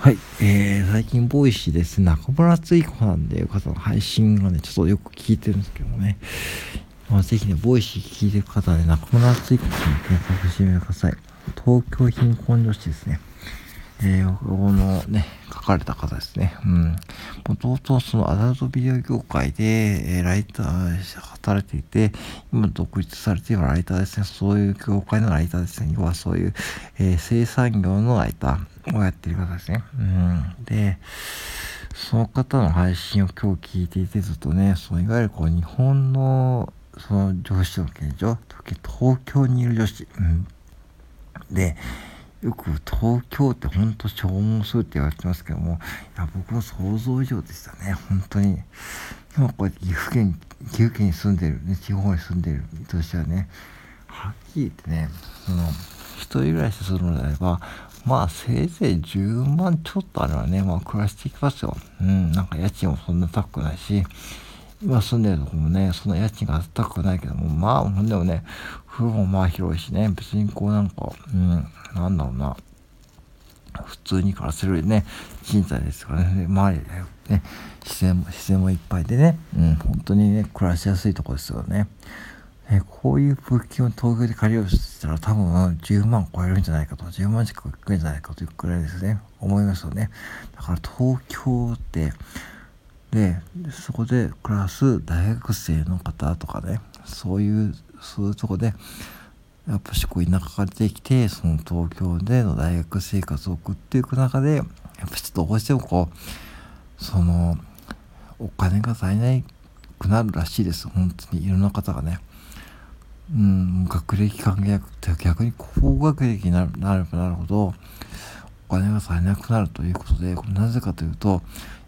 はい、えー、最近、 Voicyで、中村敦彦なんていう方の配信がね、ちょっとよく聞いてるんですけどもね、まあ、ぜひね、 Voicy聞いてる方はね、中村敦彦さん検索してみてください。東京貧困女子ですね。えー、このね、書かれた方ですね。うん。もともとそのアダルトビデオ業界で、えー、ライター、働いていて、今独立されているライターですね。そういう業界のライターですね。要はそういう、えー、生産業のライターをやっている方ですね。うん。で、その方の配信を今日聞いていてずっとね、そのいわゆるこう日本のその女子の現状、東京にいる女子、うん、で、よく東京ってほんと消耗するって言われてますけども、いや、僕の想像以上でしたね、本当に。今こうやって岐阜県、岐阜県に住んでる、ね、地方に住んでる身としてはね、はっきり言ってね、その、一人暮らしするのであれば、まあ、せいぜい10万ちょっとあればね、まあ、暮らしていきますよ。うん、なんか家賃もそんな高くないし、今住んでるとこもね、そんな家賃が高くないけども、まあ、ほんでもね、風呂もまあ広いしね、別にこうなんか、うん、なんだろうな、普通に暮らせるね、賃貸ですからね、周りでね、自然も、自然もいっぱいでね、うん、本当にね、暮らしやすいとこですよね。えこういう物件を東京で借りようとしたら多分10万超えるんじゃないかと、10万近くいくんじゃないかというくらいですね、思いますよね。だから東京って、で、そこで暮らす大学生の方とかね、そういう、そういうとこで、やっぱしこう田舎から出てきて、その東京での大学生活を送っていく中で、やっぱちょっとどうしてもこう、その、お金が足りないくなるらしいです。本当にいろんな方がね。うん、学歴関係なくて、逆に高学歴になればなるほど、お金が足りなくなるということで、なぜかというと、やっ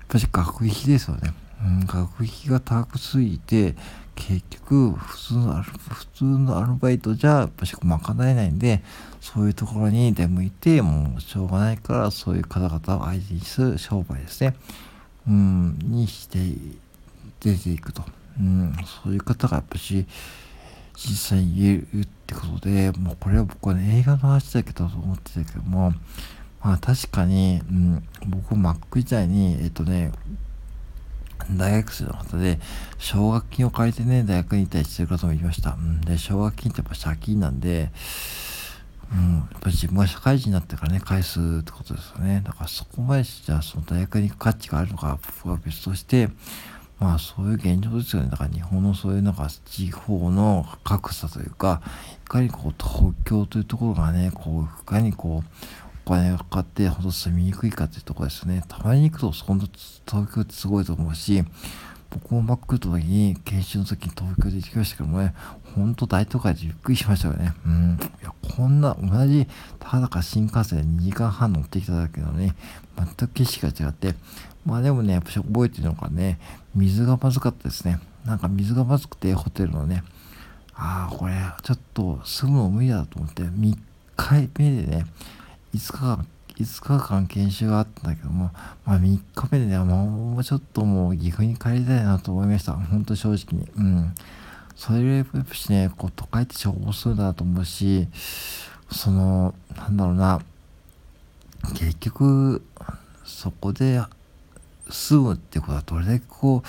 ぱり学費ですよね。学費が高すぎて、結局、普通の普通のアルバイトじゃ、やっぱし賄えないんで、そういうところに出向いて、もうしょうがないから、そういう方々を相手にする商売ですね。うん、にして、出ていくと。うん、そういう方がやっぱし、実際に言えるってことで、もうこれは僕はね、映画の話だけだと思ってたけども、まあ確かに、うん、僕、マック時代に、えっとね、大学生の方で、奨学金を借りてね、大学に行ったりしてる方もいました。うん、で、奨学金ってやっぱ借金なんで、うん、やっぱ自分が社会人になってからね、返すってことですよね。だからそこまでじゃあその大学に行く価値があるのか、僕は別として、まあそういう現状ですよね。だから日本のそういうなんか地方の格差というか、いかにこう東京というところがね、こう、いかにこう、金がかかってほんと住みにくいかっていうところですね。たまに行くと、本当東京ってすごいと思うし、僕もマックった時に、研修の時に東京で行きましたけどもね、ほんと大都会でゆっくりしましたよね。うん。いや、こんな、同じ、ただか新幹線で2時間半乗ってきただけどね、全く景色が違って、まあでもね、やっぱし覚えてるのがね、水がまずかったですね。なんか水がまずくて、ホテルのね、ああ、これ、ちょっと住むの無理だと思って、3日目でね、5日間、5日間研修があったんだけども、まあ3日目でね、もうちょっともう岐阜に帰りたいなと思いました。ほんと正直に。うん。それよりやっぱしね、こう都会って重宝するなと思うし、その、なんだろうな、結局、そこで住むってことはどれだけこう、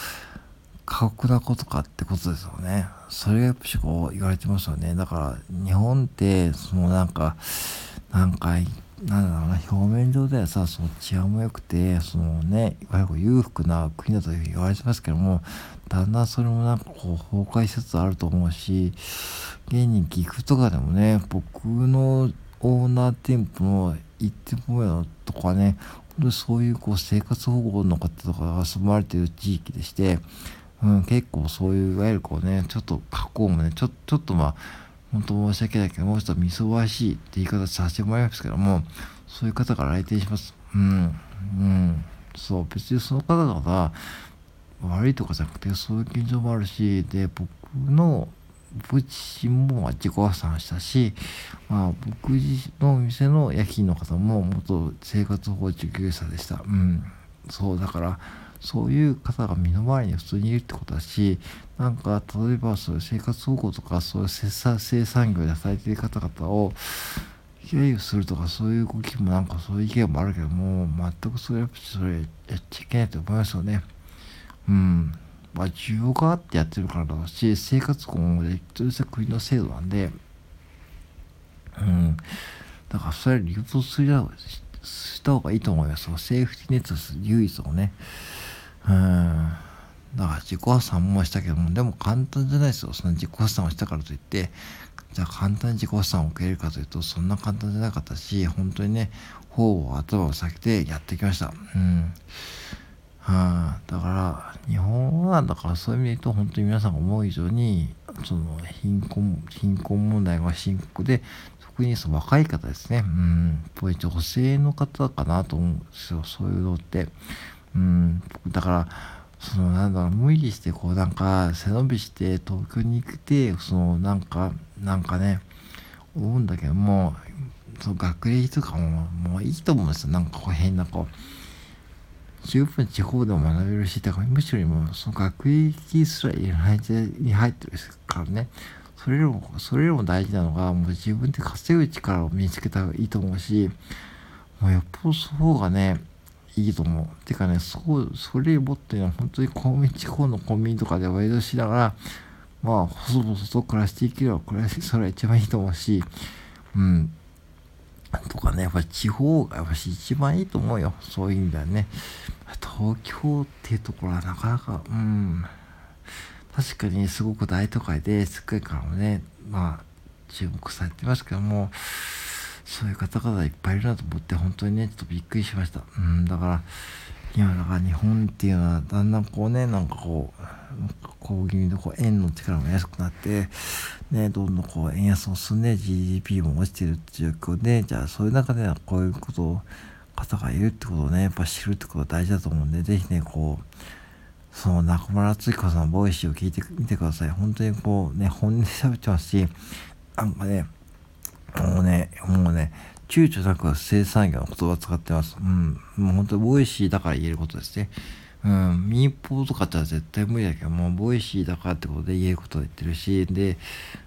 過酷なことかってことですよね。それがやっぱしこう言われてますよね。だから日本って、そのなんか、なんかなんだろうな、表面上ではさ、その治安も良くて、そのね、いわゆる裕福な国だと言われてますけども、だんだんそれもなんかこう崩壊しつつあると思うし、現に岐阜とかでもね、僕のオーナー店舗の行ってもよとかね、本当そういうこう生活保護の方とかが住まれている地域でして、うん、結構そういういわゆるこうね、ちょっと加工もね、ちょちょっとまあ、本当申し訳ないけど、もうちょっとみそばしいって言い方させてもらいますけども、そういう方から来店します。うん。うん。そう、別にその方々が悪いとかじゃなくて、そういう現状もあるし、で、僕の、僕自身も自己破産したし、まあ、僕自身の店の夜勤の方も元生活保護受給者でした。うん。そう、だから、そういう方が身の回りに普通にいるってことだし、なんか、例えばそういう生活保護とか、そういう生産業で働いている方々を、揶揄するとかそういう動きもなんかそういう意見もあるけども、全くそれやっぱそれやっちゃいけないと思いますよね。うん。まあ、需要があってやってるからだし、生活今後でとした国の制度なんで、うん。だからそれは流通するした方がいいと思います。セーフティネット唯一をね。うん。だから自己破産もしたけども、でも簡単じゃないですよ。その自己破産をしたからといって、じゃあ簡単に自己破産を受けれるかというと、そんな簡単じゃなかったし、本当にね、頬を頭を下げてやってきました。うん。はあ、だから、日本は、だからそういう意味で言うと、本当に皆さんが思う以上に、その貧困、貧困問題が深刻で、特にその若い方ですね。うん。やっぱり女性の方かなと思うんですよ。そういうのって。うん。だから、そのなんだろう、無理してこうなんか背伸びして東京に行って、そのなんか、なんかね、思うんだけども、その学歴とかももういいと思うんですよ。なんかこう変なこう、十分地方でも学べるし、だからむしろもその学歴すらいらないでに入ってるからね。それよりも、それよりも大事なのが、もう自分で稼ぐ力を身につけた方がいいと思うし、もうよっぽどその方がね、いいと思う。てかね、そう、それもっていうのは本当に公民地方のコンビニとかでワイドしながら、まあ、細々と暮らしていければ、これ、それは一番いいと思うし、うん。とかね、やっぱ地方がやっぱし一番いいと思うよ。そういう意味ではね。東京っていうところはなかなか、うん。確かにすごく大都会で、すっごいからもね、まあ、注目されてますけども、そういう方々いっぱいいるなと思って、本当にね、ちょっとびっくりしました。うん、だから、今だから日本っていうのはだんだんこうね、なんかこう、こう気味でこう円の力も安くなって、ね、どんどんこう円安も進んで GDP も落ちてるって状況で、じゃあそういう中ではこういうことを、方がいるってことをね、やっぱ知るってことが大事だと思うんで、ぜひね、こう、その中村敦彦さんのボイシーを聞いてみてください。本当にこうね、本音で喋ってますし、なんか、ね、躊躇なく性産業の言葉を使ってます。うん。もう本当に Voicyだから言えることですね。うん、民放とかって絶対無理だけども、う Voicyだからってことで言えることを言ってるし、で、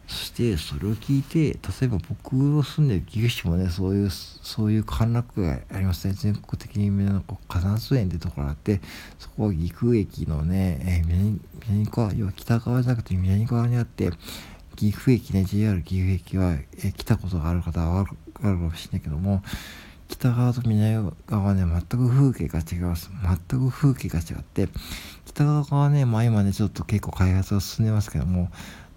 そしてそれを聞いて、例えば僕の住んでる岐阜市もね、そういう、そういう歓楽街ありますね。全国的に有名な金津園ってところがあって、そこは岐阜駅のね、えー、南南側、要は北側じゃなくて南側にあって、岐阜駅ね、JR 岐阜駅は、え、来たことがある方はわかるかもしれないけども、北側と南側はね、全く風景が違います。全く風景が違って、北側はね、まあ今ね、ちょっと結構開発が進んでますけども、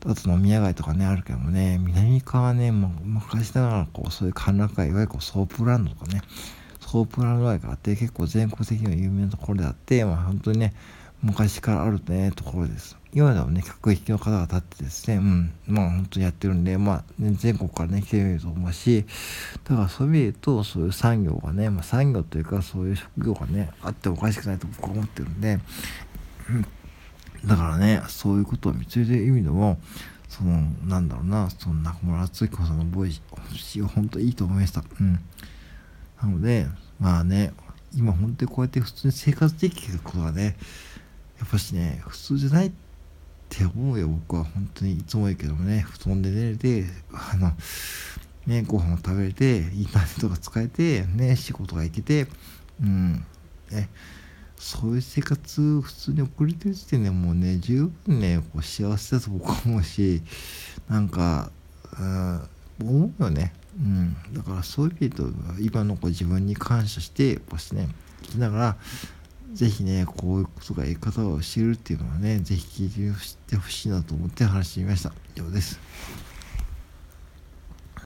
あと飲み屋街とかね、あるけどもね、南側はね、もう昔ながらこう、そういう歓楽街、いわゆるこうソープランドとかね、ソープランド街があって、結構全国的には有名なところであって、まあ本当にね、昔からあるね、ところです。今でもね、客引きの方が立ってですね、うん、まあ本当にやってるんで、まあ、ね、全国からね、来てみると思うし、だからそういうと、そういう産業がね、まあ産業というかそういう職業がね、あっておかしくないと僕は思ってるんで、うん、だからね、そういうことを見つけてる意味でも、その、なんだろうな、その中村敦彦さんのボイス、本当いいと思いました。うん。なので、まあね、今本当にこうやって普通に生活できることがね、やっぱしね、普通じゃないって思うよ、僕は。本当にいつも言うけどもね、布団で寝れて、あの、ね、ご飯を食べれて、インターネットが使えて、ね、仕事が行けて、うん、ね、そういう生活普通に送れてる時点でもうね、十分ね、こう幸せだと僕は思うし、なんか、うん、思うよね。うん。だからそういう意味で言うと今のこう自分に感謝して、こうしてね、聞きながら、ぜひね、こういうことが言い方を知るっていうのはね、ぜひ聞いてほしいなと思って話してみました。以上です。